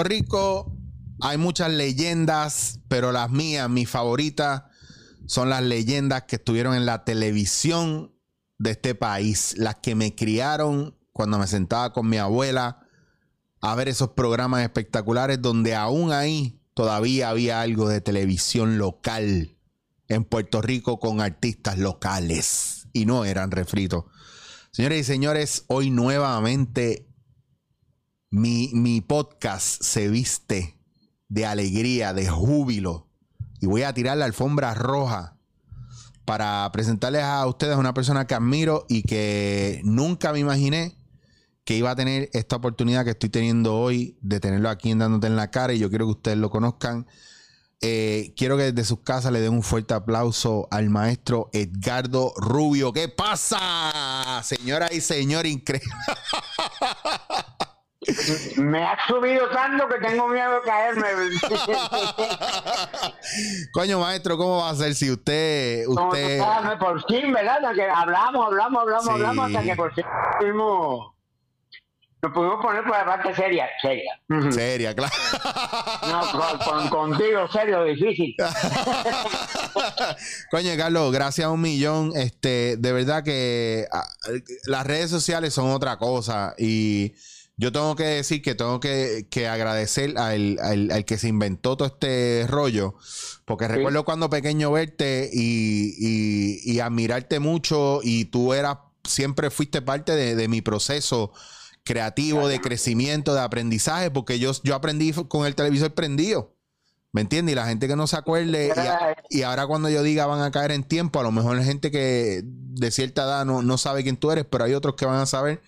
Puerto Rico hay muchas leyendas, pero las mías, mis favoritas, son las leyendas que estuvieron en la televisión de este país, las que me criaron cuando me sentaba con mi abuela a ver esos programas espectaculares donde aún ahí todavía había algo de televisión local en Puerto Rico con artistas locales y no eran refritos. Señores y señores, hoy nuevamente mi, mi podcast se viste de alegría, de júbilo y voy a tirar la alfombra roja para presentarles a ustedes una persona que admiro y que nunca me imaginé que iba a tener esta oportunidad que estoy teniendo hoy de tenerlo aquí en dándote en la cara y yo quiero que ustedes lo conozcan. Eh, quiero que desde sus casas le den un fuerte aplauso al maestro Edgardo Rubio. ¿Qué pasa? Señora y señor, increíble. Me ha subido tanto que tengo miedo de caerme. Coño, maestro, ¿cómo va a ser si usted... usted... No, por fin, ¿verdad? Que hablamos, hablamos, hablamos, Sí. hablamos hasta que por fin pudimos- nos pudimos poner por la parte seria, seria. Seria, claro. No, con, con- contigo, serio, difícil. Coño, Carlos, gracias a un millón. Este, de verdad que ah, las redes sociales son otra cosa. Y yo tengo que decir que tengo que, que agradecer al, al- al que se inventó todo este rollo. Porque recuerdo cuando pequeño verte y, y- y admirarte mucho. Y tú eras, siempre fuiste parte de, de mi proceso creativo, de crecimiento, de aprendizaje. Porque yo, yo aprendí con el televisor prendido. ¿Me entiendes? Y la gente que no se acuerde, y, a- y ahora cuando yo diga van a caer en tiempo, a lo mejor hay gente que de cierta edad no, no sabe quién tú eres, pero hay otros que van a saber.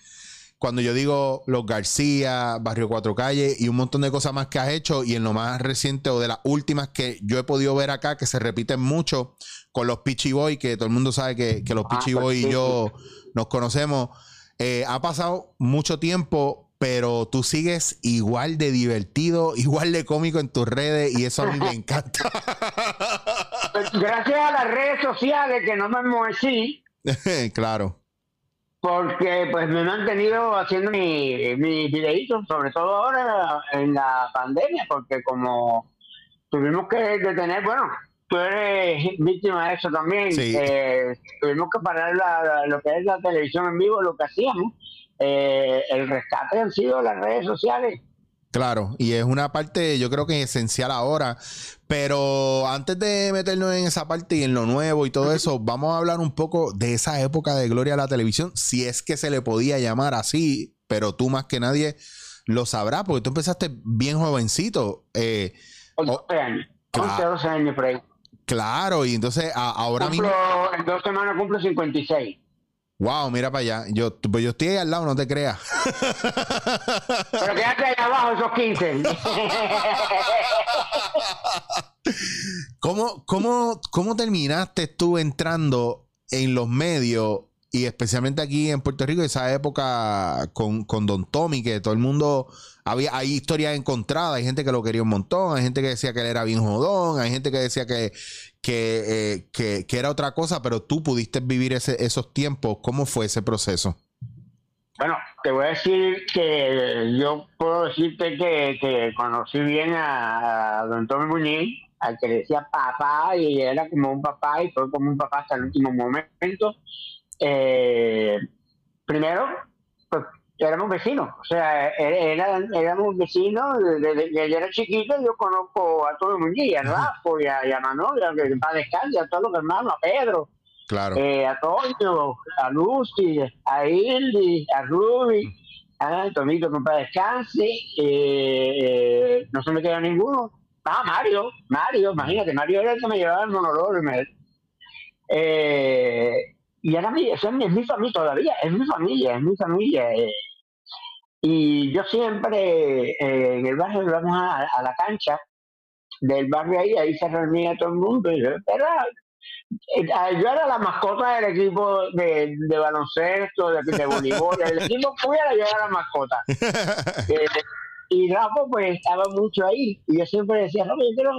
Cuando yo digo Los García, Barrio Cuatro Calles y un montón de cosas más que has hecho, y en lo más reciente o de las últimas que yo he podido ver acá, que se repiten mucho con los Pichi Boy, que todo el mundo sabe que, que los Ah, Pichi pues Boy sí, y yo nos conocemos. Eh, ha pasado mucho tiempo, pero tú sigues igual de divertido, igual de cómico en tus redes y eso a mí me encanta. Gracias a las redes sociales que no me moví, claro. Porque pues me he mantenido haciendo mi- mis videitos, sobre todo ahora en la pandemia, porque como tuvimos que detener, bueno, tú eres víctima de eso también, Sí. eh, tuvimos que parar la- la- lo que es la televisión en vivo, lo que hacíamos, eh, el rescate han sido las redes sociales. Claro, y es una parte yo creo que esencial ahora, pero antes de meternos en esa parte y en lo nuevo y todo eso, vamos a hablar un poco de esa época de gloria a la televisión, si es que se le podía llamar así, pero tú más que nadie lo sabrás, porque tú empezaste bien jovencito. eh, 11 años, 11, claro. 12 años por ahí. claro, y entonces a- ahora mismo... En dos semanas cumplo 56. Wow, mira para allá. Yo, pues yo estoy ahí al lado, no te creas. Pero quédate ahí abajo esos 15. ¿Cómo, cómo, ¿Cómo terminaste tú entrando en los medios y especialmente aquí en Puerto Rico, esa época con, con Don Tommy, que todo el mundo, había, hay historias encontradas, hay gente que lo quería un montón, hay gente que decía que él era bien jodón, hay gente que decía que, que, eh, que, que era otra cosa, pero tú pudiste vivir ese- esos tiempos. ¿Cómo fue ese proceso? Bueno, te voy a decir que yo puedo decirte que, conocí bien a, don Tommy Muñiz, al que decía papá, y era como un papá, y fue como un papá hasta el último momento. Eh, primero, pues éramos vecinos, o sea, er- era- éramos vecinos desde que yo era chiquito, yo conozco a Tommy Muñiz, a Rafa, y a, y a Manolo, y a, descanse, a todos los hermanos, a Pedro. Claro. eh, a Toño, a Lucy, a Ildi, a Ruby, a Tomito para descanse, eh, eh, no se me queda ninguno. Ah, Mario, Mario, imagínate, Mario era el que me llevaba el monólogo. y me- Eh, y era mi, es mi, es mi familia todavía, es mi familia, es mi familia. eh. Y yo siempre eh, en el barrio íbamos a, a la cancha del barrio ahí, ahí se reunía todo el mundo. Y yo, era, eh, yo era la mascota del equipo de, de baloncesto, de, de voleibol. El equipo fuera, yo era la mascota. Eh, y Rafa, pues estaba mucho ahí. Y yo siempre decía, Rafa, yo quiero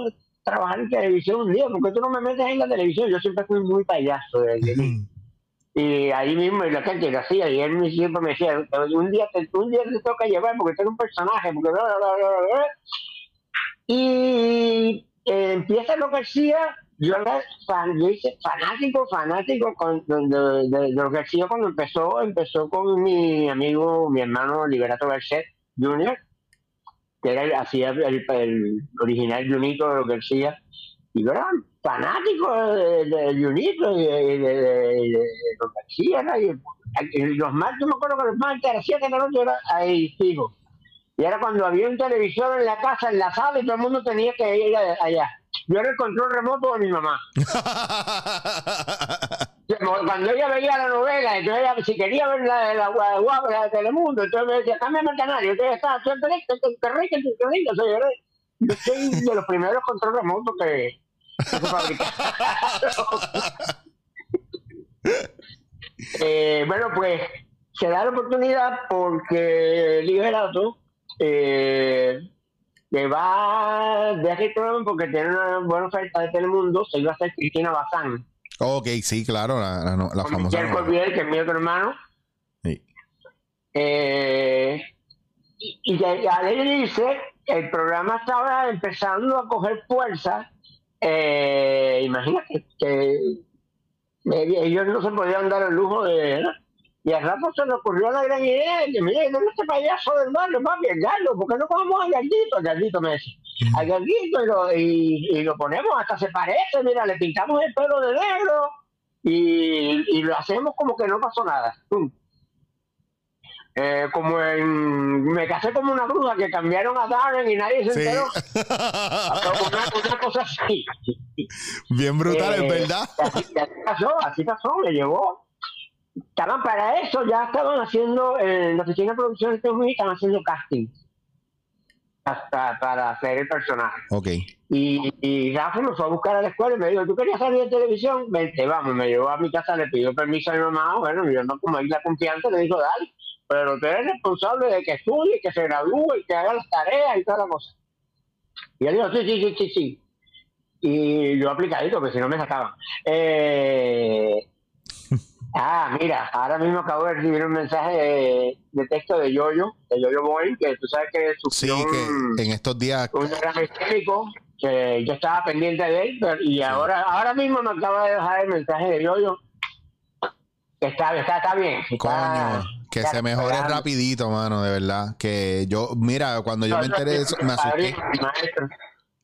trabajar en televisión un día, porque tú no me metes en la televisión. Yo siempre fui muy payaso. desde. Y ahí mismo y la gente lo hacía, y él siempre me decía, un día te, un día te toca llevar porque eres un personaje, porque bla, bla, bla, bla, bla". Y eh, empieza lo que hacía, yo era fanático, fanático con, de, lo que hacía cuando empezó, empezó con mi amigo, mi hermano Liberato Garcet Jr., que era hacía el, el original Junito de lo que hacía, y yo era fanático de, de, de Junito y de, de- de- de- de lo que hacía, ¿no? y, y los martes, yo me acuerdo que los martes a las 7 de la noche era ahí fijo. Y era cuando había un televisor en la casa, en la sala, y todo el mundo tenía que ir allá. Yo era el control remoto de mi mamá. Cuando ella veía la novela, entonces ella, si quería ver la, la, la, la- de Telemundo, entonces me decía, cámbiame el canal. Y entonces estaba, tú eres rico, tú eres rico". Soy yo, soy de los primeros control remotos que. Eh, bueno, pues se da la oportunidad porque Liberato eh, le va de programa porque tiene una buena oferta de Telemundo, se iba a hacer Cristina Bazán, ok, sí, claro, la, la, la con famosa. Michelle que es mi otro hermano. Sí. Eh, y y de- a él dice, el programa estaba empezando a coger fuerza. Eh, imagínate que ellos no se podían dar el lujo de. ¿no? Y al rato se le ocurrió la gran idea de mire, ¿dónde este payaso del barrio, papi, el gallo? ¿Por qué no comemos al gallito? El gallito me dice, al gallito y lo, y, y lo ponemos, hasta se parece, mira, le pintamos el pelo de negro y, y lo hacemos como que no pasó nada. Eh, como en. Me casé como una bruja que cambiaron a Darren y nadie se Sí. enteró. Una, una cosa así. Bien brutal, Eh, es verdad. Así, así pasó, así pasó, me llegó. Estaban para eso, ya estaban haciendo, en la oficina de producción de Estados Unidos, estaban haciendo casting hasta para hacer el personaje. Ok. Y, y Rafa me fue a buscar a la escuela y me dijo, ¿tú querías salir de televisión? Vente, vamos, me llevó a mi casa, le pidió permiso a mi mamá, bueno, mi mamá como ahí la confianza le dijo, dale, pero tú eres responsable de que estudie, que se gradúe, que haga las tareas y toda la cosa. Y él dijo, sí, sí, sí, sí, sí. Y yo aplicadito, porque si no me sacaban. Eh, ah, mira, ahora mismo acabo de recibir un mensaje de, de texto de Yoyo, de Yoyo Boy, que tú sabes que Sí, sufrió un- que en estos días. un derrame isquémico, que yo estaba pendiente de él, pero- y ahora ahora mismo me acaba de dejar el mensaje de Yoyo, está, está, está bien. está- Coño, que se mejore recuperando. rapidito, mano, de verdad. Que yo, mira, cuando yo me enteré de eso, me asusté.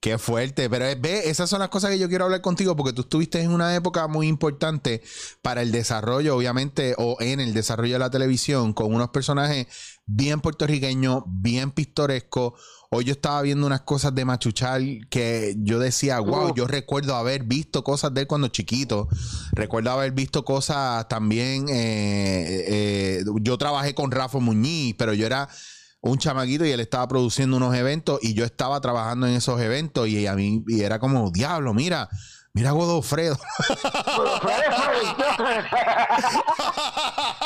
Qué fuerte, pero ve, esas son las cosas que yo quiero hablar contigo porque tú estuviste en una época muy importante para el desarrollo, obviamente, o en el desarrollo de la televisión, con unos personajes bien puertorriqueños, bien pintorescos. Hoy yo estaba viendo unas cosas de Machuchal que yo decía, wow, yo recuerdo haber visto cosas de él cuando chiquito. Recuerdo haber visto cosas también. eh, eh, yo trabajé con Rafa Muñiz, pero yo era un chamaquito y él estaba produciendo unos eventos y yo estaba trabajando en esos eventos y a mí y era como, diablo, mira, mira a Godofredo.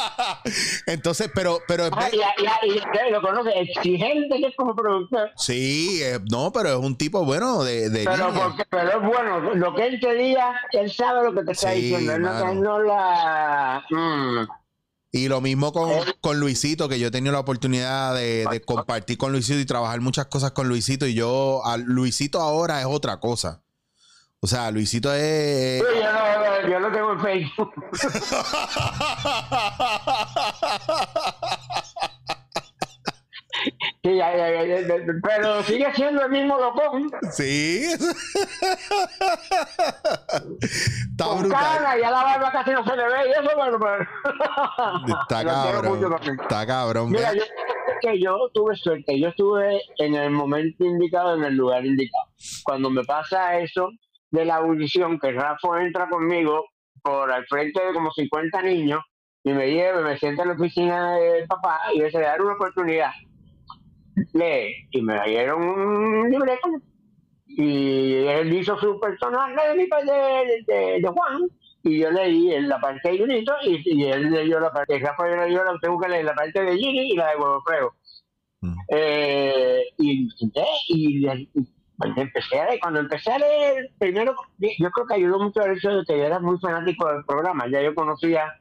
Entonces, pero, pero Ah, y, y- lo conoce, exigente que es como productor. sí, eh, no, pero es un tipo bueno de, de Pero, línea. porque, pero es bueno, lo que él te diga, él sabe lo que te está Sí, diciendo. Él no, no la. mm, Y lo mismo con, con Luisito, que yo he tenido la oportunidad de, de compartir con Luisito y trabajar muchas cosas con Luisito. Y yo, a Luisito ahora es otra cosa. O sea, Luisito es. sí, yo, lo, yo lo tengo en Facebook. Sí, ya, ya, ya, ya, ya, pero sigue siendo el mismo locón. Sí. Está Con brutal. cara, ya la barba casi no se le ve y eso, bueno, pero. Está cabrón. Está cabrón. Mira, Ve- yo que yo tuve suerte, yo estuve en el momento indicado, en el lugar indicado. Cuando me pasa eso de la audición, que Rafa entra conmigo por al frente de como 50 niños y me lleva, me sienta en la oficina del papá y me dice, dar una oportunidad. Lee, y me dieron un libreto y él hizo su personaje de, mi, de, de- de Juan y yo leí en la parte de Junito y, y él leyó la parte de Rafa yo leyó la tengo que leer la parte de Gini y la de Godofredo Mm. eh, y, y, y- y cuando empecé a leer, cuando empecé a leer primero yo creo que ayudó mucho el hecho de que yo era muy fanático del programa ya yo conocía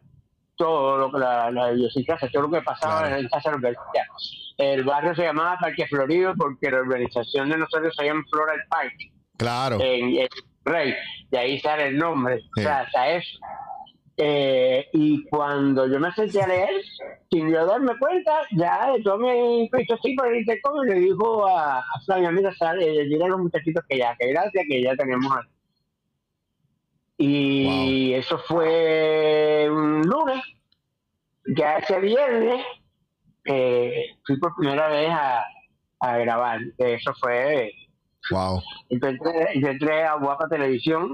todo lo que la, la idiosincrasia, todo lo que pasaba Claro. en casa vecinos. El barrio se llamaba Parque Florido porque la urbanización de nosotros se llama Floral Park Claro. en, en Rey, de ahí sale el nombre, Sí. o sea, hasta eso. Eh, y cuando yo me senté a leer, sin yo darme cuenta, ya tomé Cristo sí por el intercom y le dijo a, a Flavia, mira, sale, dile a los muchachitos que ya, que gracias, que ya tenemos a... Y eso fue un lunes, ya ese viernes eh, fui por primera vez a, a grabar, eso fue Wow. yo entré, yo entré a Guapa Televisión,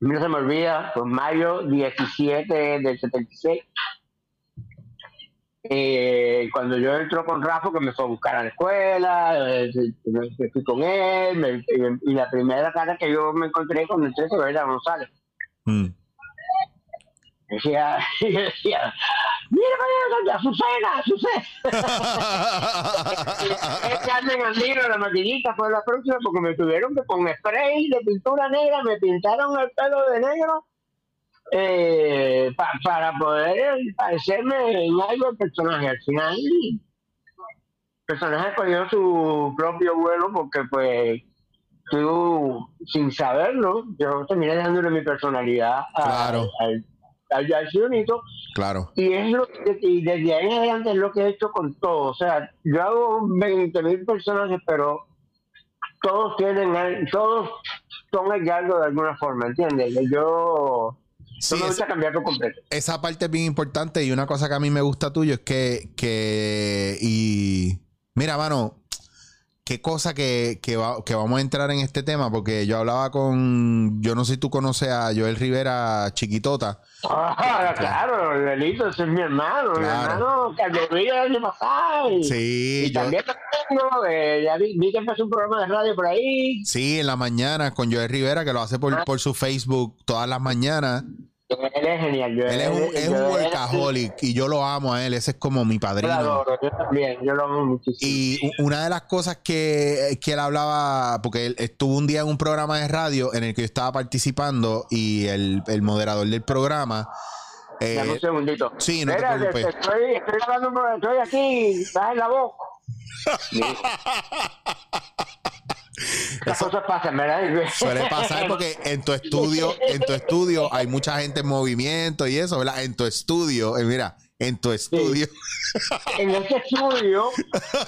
no se me olvida, fue mayo 17 del 76. Eh, cuando yo entro con Rafa, que me fue a buscar a la escuela, eh, me- fui con él, y, la primera cara que yo me encontré cuando entré fue Bella González. Mm. Decía, decía, mira para allá, Azucena, Azucena. Carmen Andino, la maquinita fue la próxima porque me tuvieron que con spray de pintura negra me pintaron el pelo de negro eh, pa- para poder parecerme en algo el personaje. Al final el personaje cogió su propio vuelo porque pues tú sin saberlo yo terminé dejándole mi personalidad a- Claro. al, al, al Sionito claro. y es lo que, y desde ahí en adelante es lo que he hecho con todo. O sea, yo hago 20 mil personajes, pero todos tienen, todos son el galgo de alguna forma, ¿entiendes? Yo Sí, no me gusta cambiar por completo. esa parte es bien importante y una cosa que a mí me gusta tuyo es que, que y mira, mano, qué cosa que, que, va- que vamos a entrar en este tema porque yo hablaba con, yo no sé si tú conoces a Joel Rivera Chiquitota. Ah, claro, Delito, ese es mi hermano, mi Claro. hermano que lo vi el año pasado. Y, Sí, y yo- también tengo, eh, ya vi, vi que empezó un programa de radio por ahí. sí, en la mañana con Joel Rivera que lo hace por, por su Facebook todas las mañanas. Él es genial. Yo, Él es un, es un workaholic y yo lo amo a él, ese es como mi Yo padrino. adoro, yo también, yo lo amo muchísimo. Y una de las cosas que, que él hablaba, porque él estuvo un día en un programa de radio en el que yo estaba participando y el, el moderador del programa. eh, Dame un segundito. sí, no te preocupes. Estoy, estoy grabando un programa, estoy aquí, en la voz. Las cosas pasan, ¿verdad? suele pasar porque en tu estudio, en tu estudio hay mucha gente en movimiento y eso, ¿verdad? En tu estudio, eh, mira, en tu estudio. en este estudio,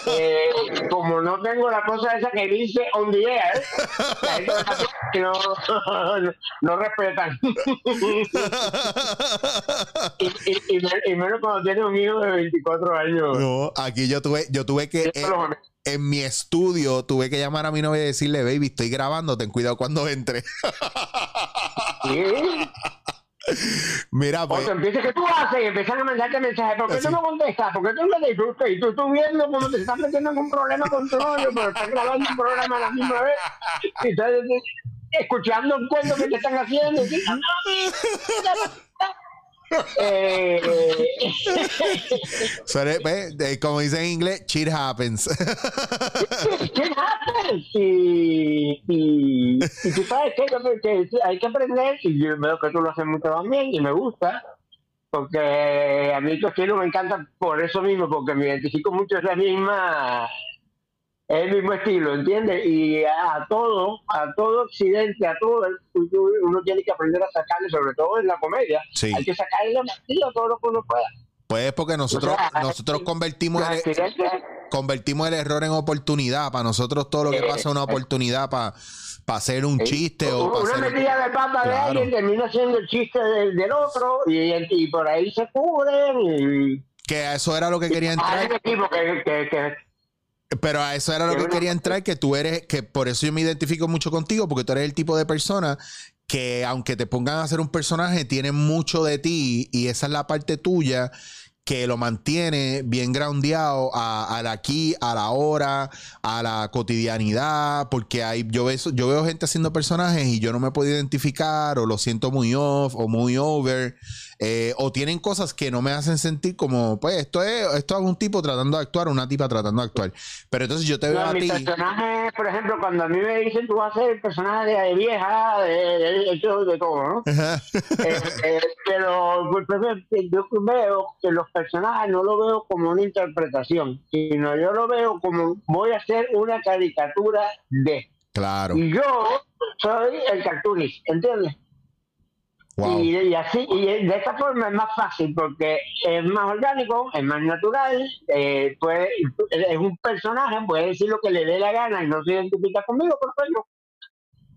eh, como no tengo la cosa esa que dice on the air, gente no, no, no respetan. y, y, y, me- y menos cuando tiene un hijo de 24 años. No, aquí yo tuve, yo tuve que en, mi estudio tuve que llamar a mi novia y decirle, baby, estoy grabando, ten cuidado cuando entre. Sí. Mira, O pues. te empiezas que tú haces y empiezan a mandarte mensajes. ¿Por qué Así. tú no contestas? ¿Por qué tú no disfrutas? Y tú estás viendo cómo te estás metiendo en un problema con tu novio, pero estás grabando un programa a la misma vez. Y estás escuchando un cuento que te están haciendo. ¿sí? Eh, de- como dicen en inglés, shit happens. ¿Qué haces? Y, y, y tú sabes que, que hay que aprender, y yo veo que tú lo haces mucho también, y me gusta, porque a mí estilo me encanta por eso mismo, porque me identifico mucho, es la misma, es el mismo estilo, ¿entiendes? Y a, todo, a todo accidente, a todo, uno tiene que aprender a sacarle, sobre todo en la comedia, Sí. hay que sacarle la a todo lo que uno pueda. Pues porque nosotros, O sea, nosotros convertimos el, accidentes convertimos el error en oportunidad. Para nosotros todo lo que Eh, pasa es una oportunidad para hacer un chiste o para una hacer... metida de pata de alguien termina siendo el chiste del, del otro y, y por ahí se cubren y Que eso era lo que quería hay entrar. un equipo que, que, que- Pero a eso era lo Que una- quería entrar, que tú eres, que por eso yo me identifico mucho contigo, porque tú eres el tipo de persona que aunque te pongan a hacer un personaje, tiene mucho de ti y esa es la parte tuya que lo mantiene bien groundeado a, al aquí, a la hora, a la cotidianidad, porque hay, yo, veo, yo veo gente haciendo personajes y yo no me puedo identificar o lo siento muy off o muy over. Eh, o tienen cosas que no me hacen sentir como, pues, esto es, esto es un tipo tratando de actuar, una tipa tratando de actuar. Pero entonces yo te veo No, a mi ti. personaje, por ejemplo, cuando a mí me dicen tú vas a ser el personaje de, de vieja, de, de, de, todo, ¿no? Eh, eh, pero pues, yo veo que los personajes no lo veo como una interpretación, sino yo lo veo como voy a hacer una caricatura de. Claro. Y yo soy el cartoonist, ¿entiendes? Wow. Y, y así, y de esta forma es más fácil porque es más orgánico, es más natural, eh, puede, es un personaje, puede decir lo que le dé la gana y no se identifica conmigo, perfecto.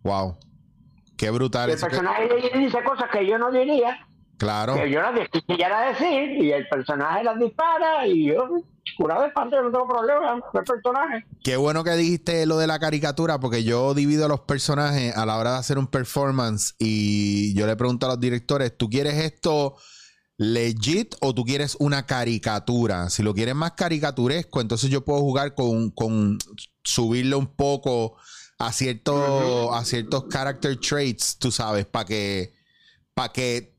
Wow. Qué brutal El que- personaje dice cosas que yo no diría, claro. que yo las quisiera decir, y el personaje las dispara, y yo, de espanto, yo no tengo problema el personaje. Qué bueno que dijiste lo de la caricatura, porque yo divido los personajes a la hora de hacer un performance y yo le pregunto a los directores, ¿tú quieres esto legit o tú quieres una caricatura? Si lo quieres más caricaturesco, entonces yo puedo jugar con, con subirle un poco a, cierto, a ciertos character traits, tú sabes, para que, para que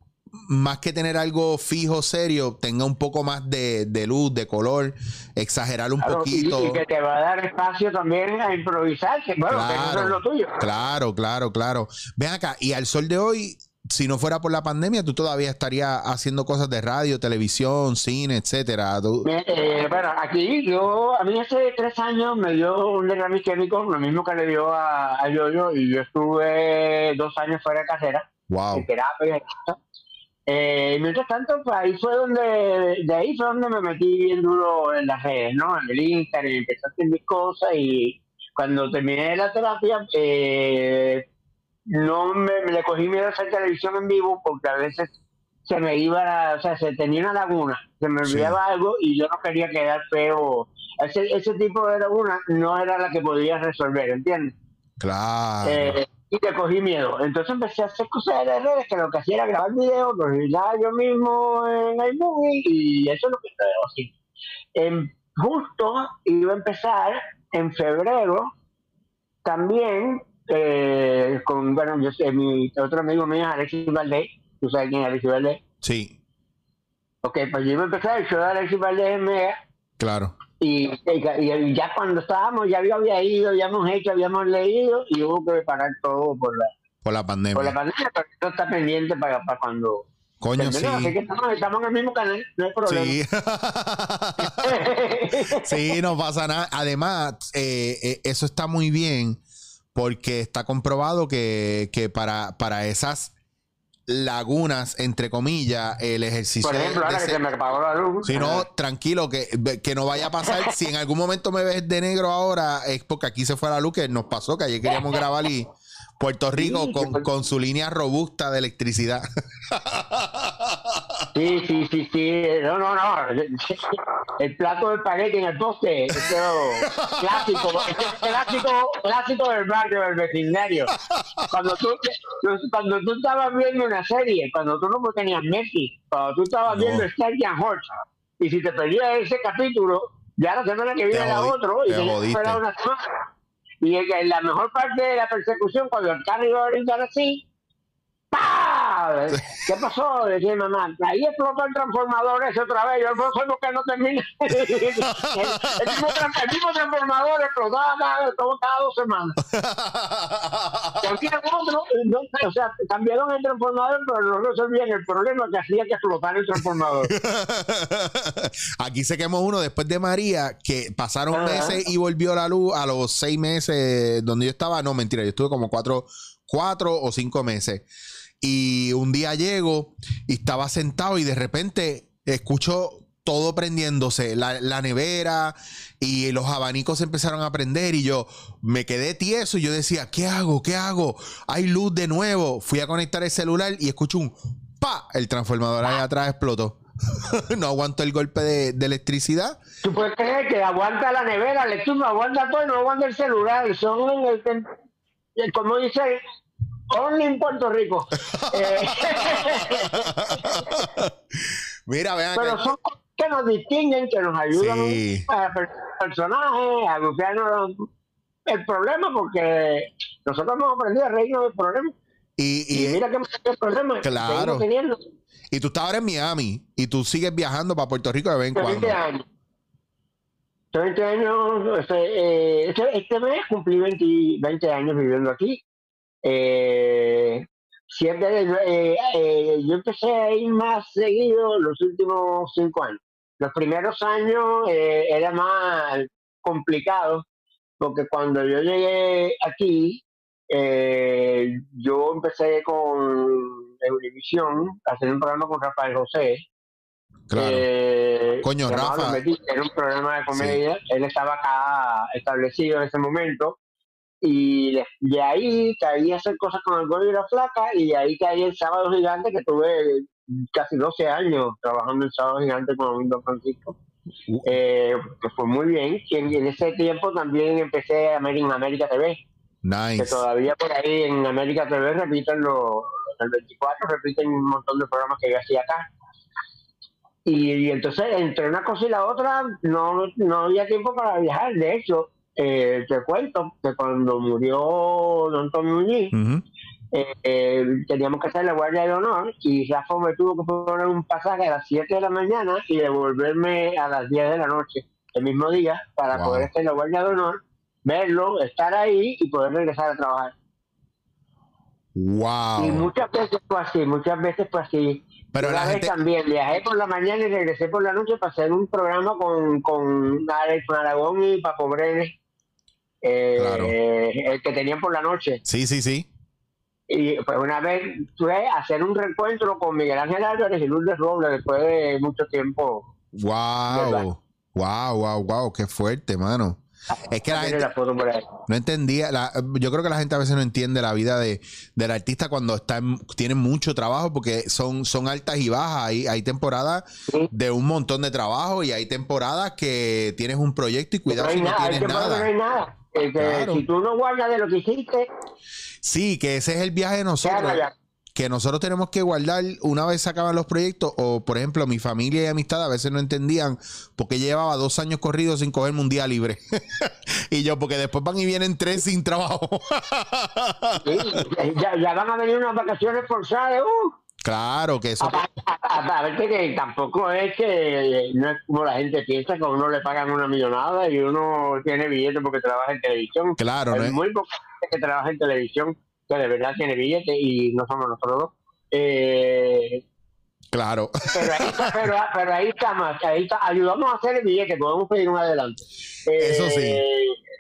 más que tener algo fijo, serio, tenga un poco más de, de luz, de color, exagerar un Claro, y- poquito. Y, que te va a dar espacio también a improvisar, que bueno, que eso Claro. es lo tuyo. Claro, claro, claro. Ven acá, y al sol de hoy, si no fuera por la pandemia, tú todavía estarías haciendo cosas de radio, televisión, cine, etcétera. Tú- Me- eh, bueno, aquí yo, a mí hace tres años me dio un derrame isquémico, lo mismo que le dio a, a Yoyo, y yo estuve dos años fuera de carrera, Wow. en terapia. Eh, mientras tanto, pues ahí fue donde, de ahí fue donde me metí bien duro en las redes, ¿no? En el Instagram, y empecé a hacer mis cosas, y cuando terminé la terapia, eh, no me, me le cogí miedo a hacer televisión en vivo, porque a veces se me iba, la- o sea, se tenía una laguna, se me Sí. olvidaba algo y yo no quería quedar feo. Ese, ese tipo de laguna no era la que podía resolver, ¿entiendes? Claro. Eh, y te cogí miedo. Entonces empecé a hacer cosas de redes que lo que hacía era grabar videos, los editaba yo mismo en iMovie y eso es lo que estoy haciendo. En- justo iba a empezar en febrero también eh, con, bueno, yo sé, mi otro amigo mío es Alexis Valdés, tú sabes quién es Alexis Valdés. Sí, Ok, pues yo iba a empezar el show de Alexis Valdés en Mega claro. Y, ya cuando estábamos, ya yo había ido, habíamos hecho, habíamos leído y hubo que parar todo por la, Por la pandemia. por la pandemia, pero esto está pendiente para, para cuando... Coño, sí. termine. Así que estamos, estamos en el mismo canal, no hay problema. Sí. sí, no pasa nada. Además, eh, eh, eso está muy bien porque está comprobado que, que para, para esas lagunas, entre comillas, el ejercicio... Por ejemplo, de ahora que se me apagó la luz. Si no, tranquilo, que, que no vaya a pasar. Si en algún momento me ves de negro ahora, es porque aquí se fue la luz, que nos pasó, que ayer queríamos grabar y Puerto Rico Sí, con, con su línea robusta de electricidad. Sí, sí, sí, sí. No, no, no. El plato de espagueti en el poste. Eso clásico. Clásico, clásico del barrio, del vecindario. Cuando tú, cuando tú estabas viendo una serie, cuando tú no tenías Messi, cuando tú estabas No. viendo Star Horse, y si te perdías ese capítulo, ya la semana que viene era otro, y te tenías que esperar una semana. Y la mejor parte de la persecución, cuando el carro iba a brincar así, ¡pah! ¿Qué pasó? Decía mi mamá, ahí explotó el transformador ese otra vez, yo no sé por qué no termina. el, el mismo, el mismo transformador explotaba cada, como cada dos semanas. Cualquier otro, no, o sea, cambiaron el transformador, pero no resolvían el problema que hacía que explotara el transformador. Aquí se quemó uno después de María, que pasaron Ajá. meses y volvió la luz a los seis meses donde yo estaba. No, mentira, yo estuve como cuatro, cuatro o cinco meses. Y un día llego y estaba sentado y de repente escucho todo prendiéndose, la, la nevera y los abanicos empezaron a prender y yo me quedé tieso y yo decía, ¿qué hago? ¿Qué hago? Hay luz de nuevo. Fui a conectar el celular y escucho un pa, el transformador ahí atrás explotó. no aguanto el golpe de, electricidad. ¿Tú puedes creer que aguanta la nevera, el estufa, aguanta todo no aguanta el celular? Son, el- como dice, only en Puerto Rico. Eh, Mira, vean pero acá. son cosas que nos distinguen, que nos ayudan Sí. a per- personajes, a buscarnos el problema, porque nosotros hemos aprendido a reírnos del problema. Y, Y, y, mira que hemos tenido problemas. Claro. y tú estás ahora en Miami y tú sigues viajando para Puerto Rico de vez en 20 cuando. años. 20 años, este, eh, este, este mes cumplí 20, 20 años viviendo aquí. Eh, siempre, eh, eh, yo empecé a ir más seguido los últimos cinco años. Los primeros años eh, era más complicado porque cuando yo llegué aquí, eh, yo empecé con Eurovisión, a hacer un programa con Rafael José. Claro. Eh, Coño, Rafa. Era un programa de comedia. Él estaba acá establecido en ese momento. Y de, de ahí caí a hacer cosas con el gordo y la flaca. Y de ahí caí el sábado gigante, que tuve casi 12 años trabajando el sábado gigante con Don Francisco. Uh. Eh, que fue muy bien. Y en, en ese tiempo también empecé a ver en América TV. Que Nice. todavía por ahí en América TV repiten los, el 24, repiten un montón de programas que yo hacía acá. Y, y entonces, entre una cosa y la otra, no, no había tiempo para viajar. De hecho, eh, te cuento que cuando murió Don Tommy Muñiz, eh, eh, teníamos que hacer la guardia de honor y Rafa me tuvo que poner un pasaje a las 7 de la mañana y devolverme a las 10 de la noche el mismo día para Wow. poder hacer la guardia de honor, verlo, estar ahí y poder regresar a trabajar. Wow. Y muchas veces fue así, muchas veces fue así. Pero la vez gente. también viajé por la mañana y regresé por la noche para hacer un programa con, con Alex Maragón y Papo Brenes, eh, Claro. el que tenían por la noche. Sí, sí, sí. Y pues una vez fue a hacer un reencuentro con Miguel Ángel Álvarez y Lourdes Robles después de mucho tiempo. Wow. Wow, wow, wow. Qué fuerte, mano. Es que la gente no entendía. la- yo creo que la gente a veces no entiende la vida de, del artista cuando está en- tiene mucho trabajo porque son, son altas y bajas. Hay, hay temporadas Sí. de un montón de trabajo y hay temporadas que tienes un proyecto y cuidado no si no nada, tienes no hay nada. Eh, que Claro. Si tú no guardas de lo que hiciste, Sí, que ese es el viaje de nosotros. que nosotros tenemos que guardar una vez se acaban los proyectos o por ejemplo mi familia y amistad a veces no entendían porque llevaba dos años corridos sin cogerme un día libre y yo porque después van y vienen tres sin trabajo Sí, ya, ya van a venir unas vacaciones forzadas. Uh, claro que eso a, a- a ver que, tampoco es que no es como la gente piensa que a uno le pagan una millonada y uno tiene billete porque trabaja en televisión. claro Hay es- muy poca gente que trabaja en televisión que de verdad tiene billete y no somos nosotros dos. Eh, claro pero, ahí, pero, pero ahí estamos, ahí está, ayudamos a hacer el billete, podemos pedir un adelante. Eh, Eso sí.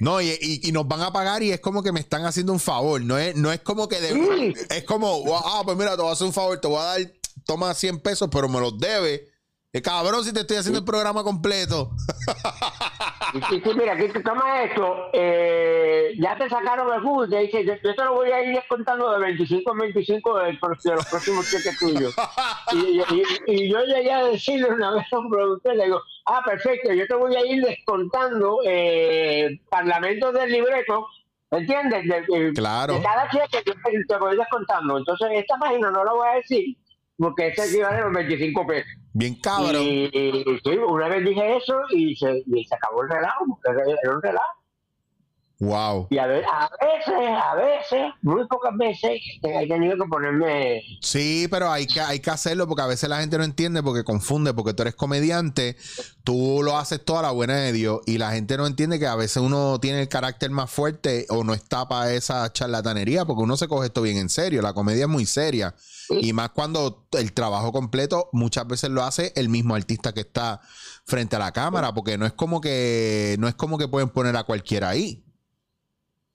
no y, y- y nos van a pagar y es como que me están haciendo un favor no es no es como que de- Sí. es como ah pues mira te voy a hacer un favor te voy a dar toma 100 pesos pero me los debes Eh, cabrón si te estoy haciendo el programa completo Y, y- y mira, aquí toma esto, eh, ya te sacaron el te dice, yo, yo te lo voy a ir descontando de 25 en 25 de, de los próximos cheques tuyos. Y, y- y yo llegué a decirle una vez a un productor, le digo, ah, perfecto, yo te voy a ir descontando eh, parlamentos del libreto, ¿entiendes? De, de- Claro. de cada cheque yo te, te voy descontando. Entonces, esta página no la voy a decir, porque ese equivale a los 25 pesos. bien cabrón Y, y- sí, una vez dije eso y se, y se acabó el relajo, porque era un relajo. Wow Y a, ve- a veces, a veces, muy pocas veces, he tenido que ponerme. Sí, pero hay que, hay que hacerlo porque a veces la gente no entiende porque confunde, porque tú eres comediante, tú lo haces toda la buena de Dios y la gente no entiende que a veces uno tiene el carácter más fuerte o no está para esa charlatanería porque uno se coge esto bien en serio, la comedia es muy seria y más cuando el trabajo completo muchas veces lo hace el mismo artista que está frente a la cámara porque no es como que no es como que pueden poner a cualquiera ahí.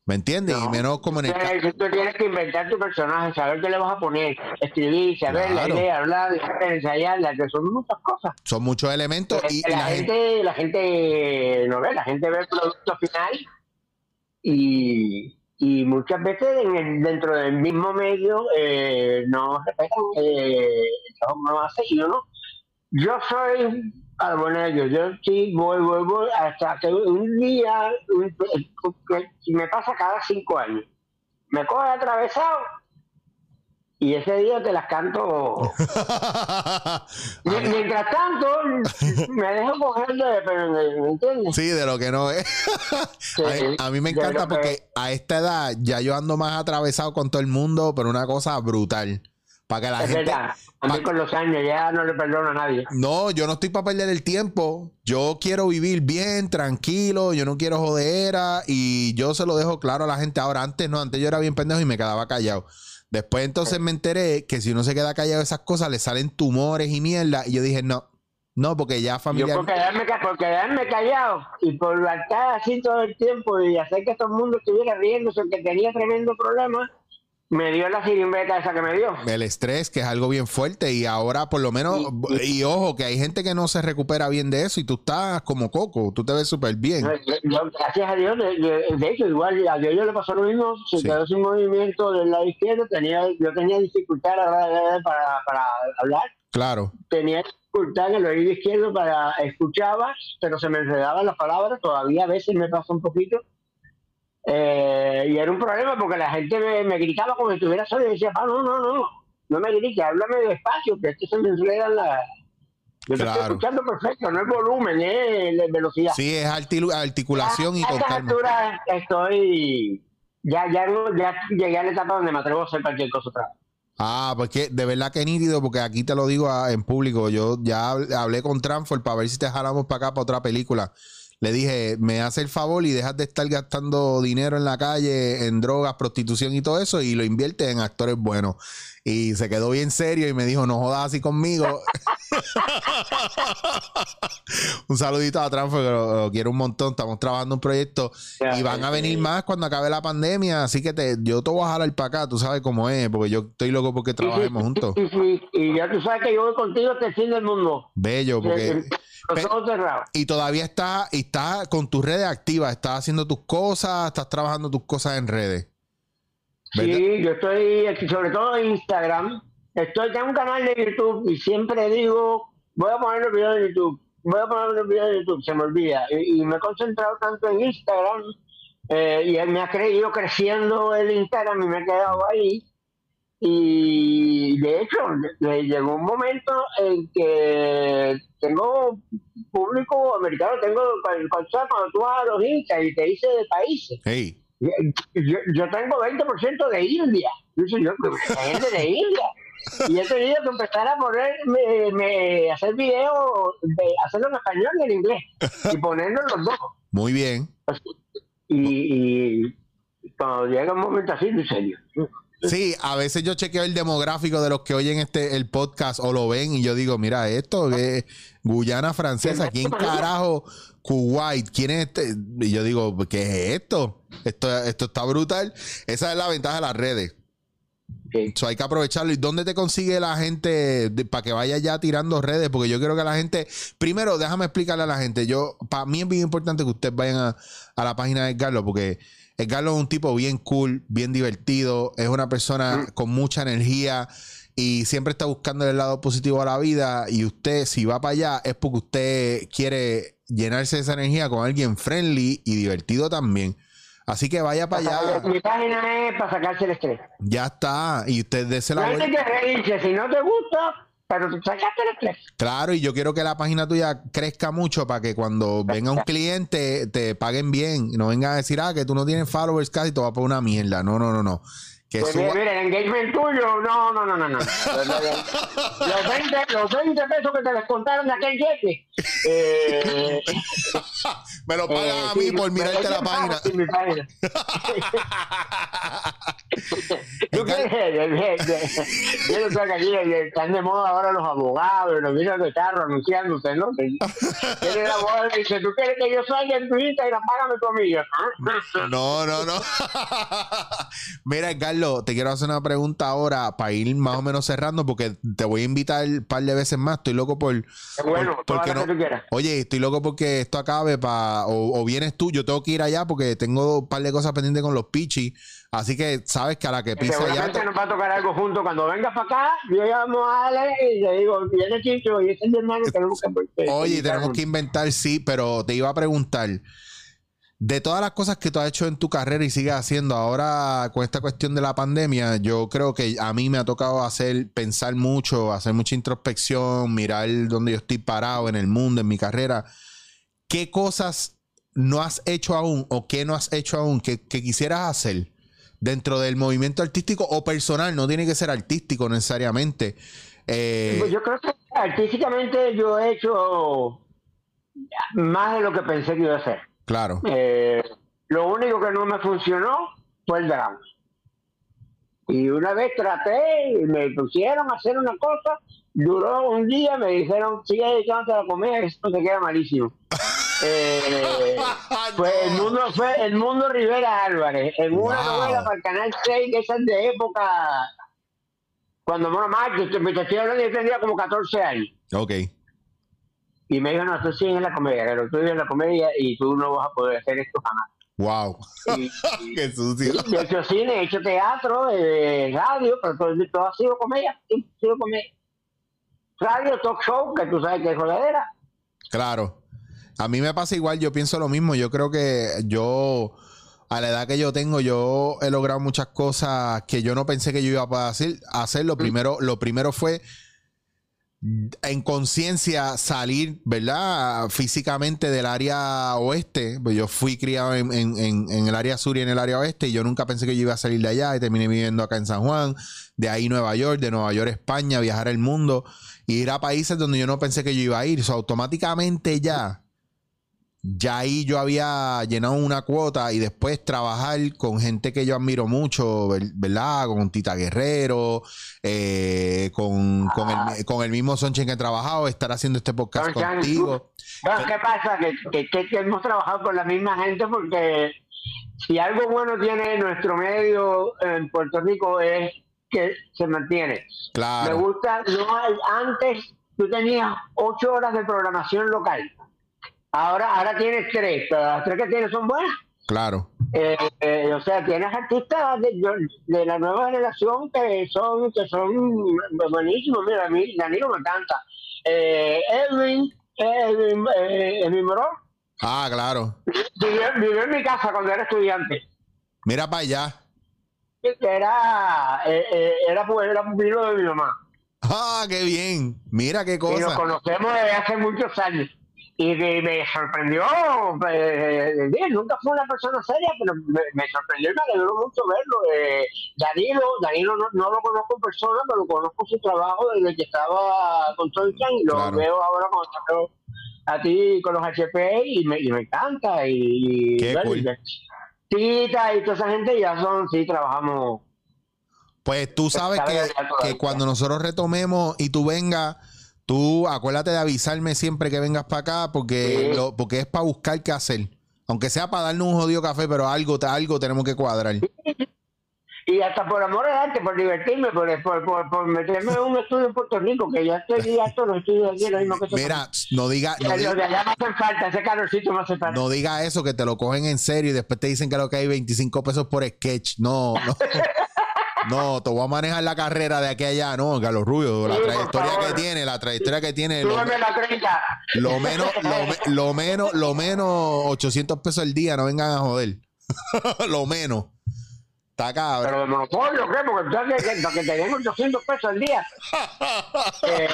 ¿Me entiendes? Y No. menos como en el ca- Tú tienes que inventar tu personaje, saber qué le vas a poner, escribir, saber Claro. la idea, hablar, ensayarla, que son muchas cosas. son muchos elementos y, y la, la gente gente, la gente no ve, la gente ve el producto final y, y muchas veces en el- dentro del mismo medio eh, no respetan eh, uno hace y uno, yo soy al bueno yo, yo sí voy, voy, voy hasta que un día, un- me pasa cada cinco años, me coge atravesado y ese día te las canto. Mientras tanto, me dejo coger de, pero ¿me entiendes? Sí, de lo que no es. a, mí me encanta porque a esta edad ya yo ando más atravesado con todo el mundo, pero una cosa brutal. Para que la es gente. Verdad. A mí con los años ya no le perdono a nadie. No, yo no estoy para perder el tiempo. Yo quiero vivir bien, tranquilo. Yo no quiero jodera. Y yo se lo dejo claro a la gente. Ahora, antes no, antes yo era bien pendejo y me quedaba callado. Después entonces me enteré que si uno se queda callado esas cosas, le salen tumores y mierda. Y yo dije, no, no, porque ya familia. Yo por quedarme, por quedarme callado y por estar así todo el tiempo y hacer que todo el mundo estuviera riéndose, que tenía tremendo problema, me dio la sirimbeta esa que me dio. El estrés, que es algo bien fuerte, y ahora por lo menos, y, ojo, que hay gente que no se recupera bien de eso, y tú estás como coco, tú te ves súper bien. gracias a Dios, de, hecho, igual a Dios yo le pasó lo mismo, se quedó sin movimiento del lado izquierdo, tenía, yo tenía dificultad para, para hablar. Claro. Tenía dificultad en el oído izquierdo para escuchaba, pero se me enredaban las palabras, todavía a veces me pasa un poquito eh, y era un problema porque la gente me, gritaba como si estuviera solo y decía, ah, no, no, no, no me grites, háblame despacio, que esto se me enreda la... Yo estoy escuchando perfecto, no es volumen, es velocidad. Sí, es articulación y a con esta altura estoy... Ya, ya, ya llegué a la etapa donde me atrevo a hacer cualquier cosa otra vez. Ah, pues que de verdad que nítido, porque aquí te lo digo en público. Yo ya hablé con Transfer para ver si te jalamos para acá para otra película le dije, me hace el favor y dejas de estar gastando dinero en la calle, en drogas, prostitución y todo eso, y lo invierte en actores buenos. Y se quedó bien serio y me dijo, no jodas así conmigo. un saludito a Trump, porque lo, quiero un montón. Estamos trabajando un proyecto y van a venir más cuando acabe la pandemia. Así que te, yo te voy a jalar para acá, tú sabes cómo es, porque yo estoy loco porque trabajemos juntos. y ya tú sabes que yo voy contigo hasta el fin del mundo. Bello, porque y todavía está, está con tus redes activas, estás haciendo tus cosas, estás trabajando tus cosas en redes. Sí, yo estoy, sobre todo en Instagram. Estoy, en un canal de YouTube y siempre digo, voy a poner los videos de YouTube, voy a poner los videos de YouTube, se me olvida. Y, me he concentrado tanto en Instagram eh, y me ha creído creciendo el Instagram y me he quedado ahí. Y de hecho, llegó un momento en que tengo público americano, tengo cuando tú vas a los hinchas y te dice de países. Yo, yo, tengo 20% de India. Yo soy yo, gente de India. Y he tenido que empezar a poner, me, hacer videos, hacerlo en español y en inglés. Y ponerlo los dos. Muy bien. Y, y cuando llega un momento así, en serio. Sí, a veces yo chequeo el demográfico de los que oyen este el podcast o lo ven y yo digo, mira, esto es Guyana francesa, ¿quién carajo? Kuwait, ¿quién es este? Y yo digo, ¿qué es esto? Esto, esto está brutal. Esa es la ventaja de las redes. Eso hay que aprovecharlo. ¿Y dónde te consigue la gente para que vaya ya tirando redes? Porque yo quiero que la gente. Primero, déjame explicarle a la gente. Yo, para mí es bien importante que ustedes vayan a, a la página de Carlos, porque Carlos es un tipo bien cool, bien divertido, es una persona mm. con mucha energía y siempre está buscando el lado positivo a la vida. Y usted, si va para allá, es porque usted quiere llenarse de esa energía con alguien friendly y divertido también. Así que vaya para allá. Mi página es para sacarse el estrés. Ya está. Y usted dése la vuelta. que Si no te gusta, pero sacaste el estrés. Claro, y yo quiero que la página tuya crezca mucho para que cuando venga un cliente te paguen bien. No venga a decir, ah, que tú no tienes followers casi, te va a poner una mierda. No, no, no, no. Que pues mira, el engagement tuyo, no, no, no, no, no. los, 20, los 20 pesos que te descontaron de aquel jefe. Eh, me lo pagan eh, a mí por mirarte la página. Sí, mi página. ¿Tú qué Yo no sé que aquí están de moda ahora los abogados, los miran de carro anunciándose, ¿no? Tiene la voz y dice, ¿tú quieres que yo salga en tu Instagram? Págame tu amiga. No, no, no. Mira, Carlos, te quiero hacer una pregunta ahora para ir más o menos cerrando porque te voy a invitar un par de veces más. Estoy loco por... Bueno, porque no, Oye, estoy loco porque esto acabe para... O, o, vienes tú, yo tengo que ir allá porque tengo un par de cosas pendientes con los pichis. Así que sabes que a la que pisa ya. nos va a tocar algo junto. Cuando vengas para acá, yo llamo a Ale y le digo, viene Chicho y ese es mi hermano, que. Oye, tenemos que inventar, sí, pero te iba a preguntar. De todas las cosas que tú has hecho en tu carrera y sigues haciendo ahora con esta cuestión de la pandemia, yo creo que a mí me ha tocado hacer, pensar mucho, hacer mucha introspección, mirar dónde yo estoy parado en el mundo, en mi carrera. ¿Qué cosas no has hecho aún o qué no has hecho aún que, quisieras hacer dentro del movimiento artístico o personal? No tiene que ser artístico necesariamente. Eh, Pues yo creo que artísticamente yo he hecho más de lo que pensé que iba a hacer. Claro. Eh, lo único que no me funcionó fue el drama. Y una vez traté y me pusieron a hacer una cosa, duró un día, me dijeron, sigue dedicándote a la comedia, que esto te queda malísimo. Eh, fue el mundo fue el mundo Rivera Álvarez en una Wow. novela para el canal 6 que esa es de época cuando bueno más yo te, te estoy hablando yo tendría como 14 años Ok. Y me dijo no tú sigues en la comedia pero tú sigues en la comedia y tú no vas a poder hacer esto jamás Wow. Y- y- Qué sucio. He hecho cine, he hecho teatro, eh, radio, pero todo, todo ha sido comedia. sí, ha sido comedia. Radio, talk show, que tú sabes que es jodedera. Claro. A mí me pasa igual, yo pienso lo mismo. Yo creo que yo, a la edad que yo tengo, yo he logrado muchas cosas que yo no pensé que yo iba a poder hacer. hacer. Lo, primero, lo primero fue en conciencia salir, ¿verdad? Físicamente del área oeste. Pues yo fui criado en, en- el área sur y en el área oeste y yo nunca pensé que yo iba a salir de allá y terminé viviendo acá en San Juan, de ahí Nueva York, de Nueva York España, viajar el mundo y ir a países donde yo no pensé que yo iba a ir. Automáticamente ya, ya ahí yo había llenado una cuota y después trabajar con gente que yo admiro mucho, ver- ¿verdad? Con Tita Guerrero, eh, con, con el, con el mismo Sonchen que he trabajado, estar haciendo este podcast contigo. Bueno, ¿qué pasa? Que, que, que- que hemos trabajado con la misma gente porque si algo bueno tiene nuestro medio en Puerto Rico es que se mantiene. Me Claro, gusta, no hay- antes tú tenías ocho horas de programación local. Ahora, ahora tienes tres, pero las tres que tienes son buenas. claro. Eh, eh, o sea, tienes artistas de, de la nueva generación que son que son buenísimos. Mira, a mí Danilo me encanta. Eh, Edwin, Edwin, eh, Edwin Morón, Ah, claro. vivió, vivió en mi casa cuando era estudiante. Mira para allá. Era, era, pues, era pupilo de mi mamá. Ah, qué bien. Mira qué Y nos cosa. conocemos desde hace muchos años. Y que me sorprendió, eh, nunca fue una persona seria, pero me, me sorprendió y me alegró mucho verlo. Eh, Danilo, Danilo no, no lo conozco en persona, pero conozco su trabajo desde que estaba con Tonchan y lo Claro. veo ahora te veo a ti con los HP y me, y me encanta. Y, Qué bueno, cool. y- Tita y toda esa gente ya son, sí, trabajamos. Pues tú sabes Sabe que, de que cuando nosotros retomemos y tú vengas, tú acuérdate de avisarme siempre que vengas para acá porque, lo- porque es para buscar qué hacer. Aunque sea para darnos un jodido café, pero algo, algo tenemos que cuadrar. Y hasta por amor al arte, por divertirme, por, por, por, por meterme en un estudio en Puerto Rico, que ya estoy harto los estudios aquí, lo mismo que. Mira, no diga, no Los diga, de allá me hacen falta, ese calorcito me hace falta. no diga eso, que te lo cogen en serio y después te dicen que lo que hay 25 pesos por sketch. No, no. No, te voy a manejar la carrera de aquí a allá, no, Carlos Rubio, la Sí, trayectoria que tiene, la trayectoria que tiene, lo, la 30. lo menos, lo, me- lo menos, lo menos 800 pesos al día, no vengan a joder. lo menos. Está cabrón. Pero de monopolio, ¿qué? Porque entonces que, que, que te den 800 pesos al día. Eh,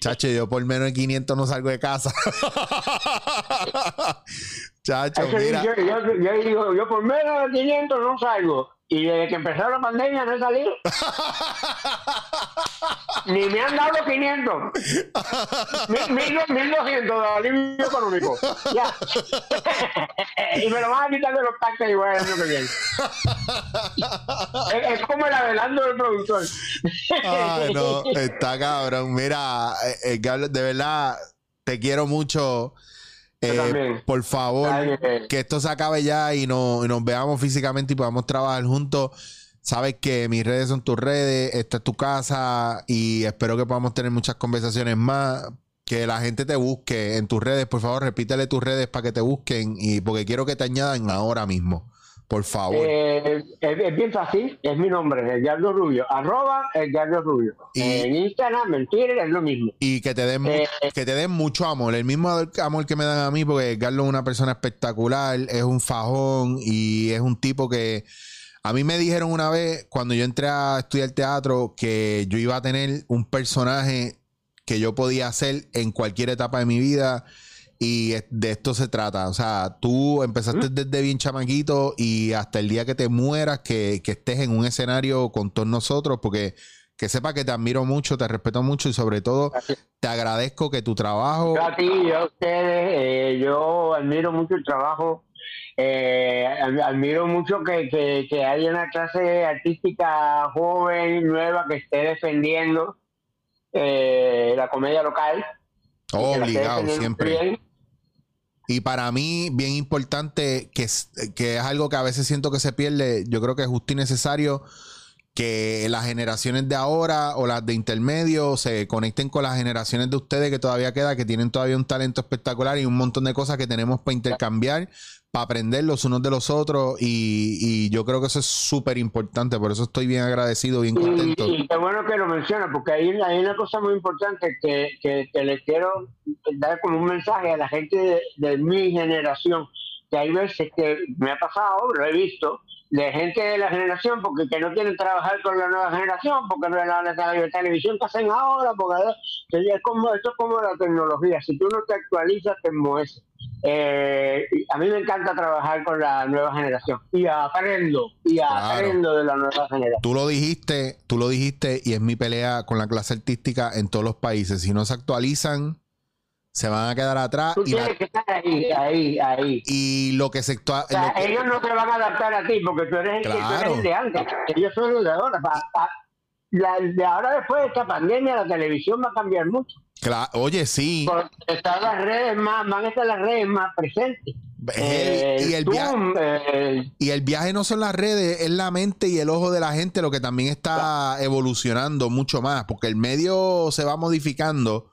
Chacho, yo por menos de 500 no salgo de casa. Chacho, eso mira. yo, yo, yo digo, yo por menos de 500 no salgo. Y desde que empezó la pandemia no he salido. Ni me han dado 500. Mil- mil- 1200 de alivio económico. Ya. y me lo van a quitar de los taxes igual el año que viene. es, es como el adelanto del productor. Ay, no, está cabrón. Mira, eh, eh, de verdad, te quiero mucho. Eh, por favor, que esto se acabe ya y, no- y nos veamos físicamente y podamos trabajar juntos. Sabes que mis redes son tus redes, esta es tu casa y espero que podamos tener muchas conversaciones más. Que la gente te busque en tus redes, por favor, repítele tus redes para que te busquen y porque quiero que te añadan ahora mismo. Por favor. Eh, es, es bien fácil, es mi nombre, Edgardo Rubio, arroba Edgardo Rubio. Y- en Instagram, en Twitter es lo mismo. Y que te den mu- Eh, que te den mucho amor, el mismo amor que me dan a mí, porque Carlos es una persona espectacular, es un fajón y es un tipo que a mí me dijeron una vez cuando yo entré a estudiar teatro que yo iba a tener un personaje que yo podía hacer en cualquier etapa de mi vida y de esto se trata. O sea, tú empezaste desde bien chamaquito y hasta el día que te mueras, que, que estés en un escenario con todos nosotros, porque que sepa que te admiro mucho, te respeto mucho y sobre todo te agradezco que tu trabajo... Yo a ti, yo a ustedes, eh, yo admiro mucho el trabajo, eh, ad- admiro mucho que, que, que haya una clase artística joven, nueva, que esté defendiendo eh, la comedia local. Obligado, siempre. bien. Y para mí, bien importante, que que es algo que a veces siento que se pierde, yo creo que es justo y necesario que las generaciones de ahora o las de intermedio se conecten con las generaciones de ustedes que todavía queda, que tienen todavía un talento espectacular y un montón de cosas que tenemos para intercambiar, para aprender los unos de los otros. Y, y yo creo que eso es súper importante, por eso estoy bien agradecido, bien contento. Y, y qué bueno que lo menciona, porque hay, hay una cosa muy importante que, que, que le quiero dar como un mensaje a la gente de, de mi generación, que hay veces que me ha pasado, lo he visto, de gente de la generación porque que no quieren trabajar con la nueva generación, porque no la, la, la televisión que hacen ahora, porque es como, esto es como la tecnología, si tú no te actualizas, te mueves. Eh, a mí me encanta trabajar con la nueva generación y aprendo, y Claro. aprendo de la nueva generación. Tú lo dijiste, tú lo dijiste y es mi pelea con la clase artística en todos los países. Si no se actualizan, se van a quedar atrás Tú y, la- tienes que estar ahí, ahí, ahí. y lo que se actua- O sea, lo que- ellos no te van a adaptar a ti porque tú eres, el- tú eres Claro. el de antes. Ellos son los de ahora. La- de ahora después de esta pandemia la televisión va a cambiar mucho. Oye, sí. Porque están las redes más, van a estar las redes más presentes. Eh, y, el Zoom, via- eh, y el viaje no son las redes, es la mente y el ojo de la gente lo que también está evolucionando mucho más, porque el medio se va modificando,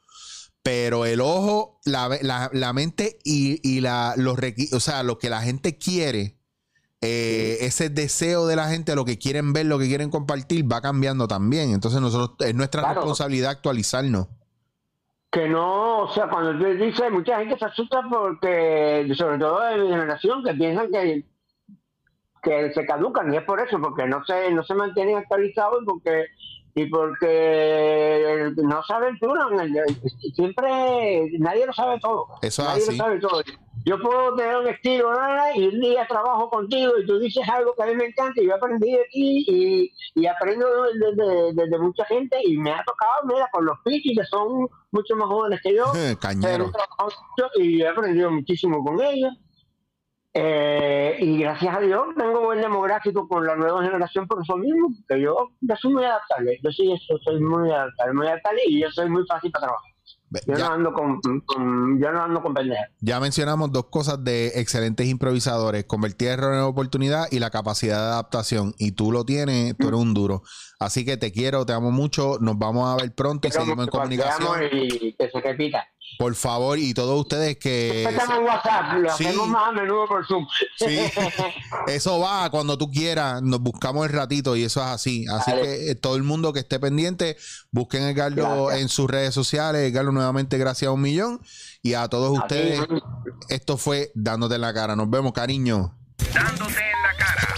pero el ojo, la, la- la mente y, y la, los o sea, lo que la gente quiere, eh, ese deseo de la gente, lo que quieren ver, lo que quieren compartir, va cambiando también. Entonces nosotros, es nuestra Claro. responsabilidad actualizarnos. que no, o sea, cuando tú dices, mucha gente se asusta porque, sobre todo de mi generación, que piensan que, que se caducan, y es por eso, porque no se, no se mantienen actualizados y porque, y porque no se aventuran. Siempre, nadie lo sabe todo. Eso es nadie así. lo sabe todo. Yo puedo tener un estilo ¿no? y un día trabajo contigo y tú dices algo que a mí me encanta y yo aprendí de ti y, y aprendo de, de- de- de mucha gente y me ha tocado, mira, con los pichis que son mucho más jóvenes que yo. Cañero. Y he aprendido muchísimo con ellos. Eh, y gracias a Dios tengo buen demográfico con la nueva generación por eso mismo, que yo, yo soy muy adaptable, yo sí eso, soy muy adaptable, muy adaptable y yo soy muy fácil para trabajar. Yo Ya- no ando con, con- yo no ando con pendejas. Ya mencionamos dos cosas de excelentes improvisadores, convertir error en oportunidad y la capacidad de adaptación. Y tú lo tienes, tú eres un duro. Así que te quiero, te amo mucho, nos vamos a ver pronto y Pero seguimos en comunicación. Y que se repita. Por favor, y todos ustedes que... Estamos en WhatsApp, lo Sí. hacemos más a menudo por Zoom. Sí, eso va cuando tú quieras, nos buscamos el ratito y eso es así. Así Dale. que eh, todo el mundo que esté pendiente, busquen a Edgardo Gracias. en sus redes sociales. Edgardo, nuevamente, gracias a un millón. Y a todos ustedes, esto fue Dándote en la cara. Nos vemos, cariño. Dándote en la cara.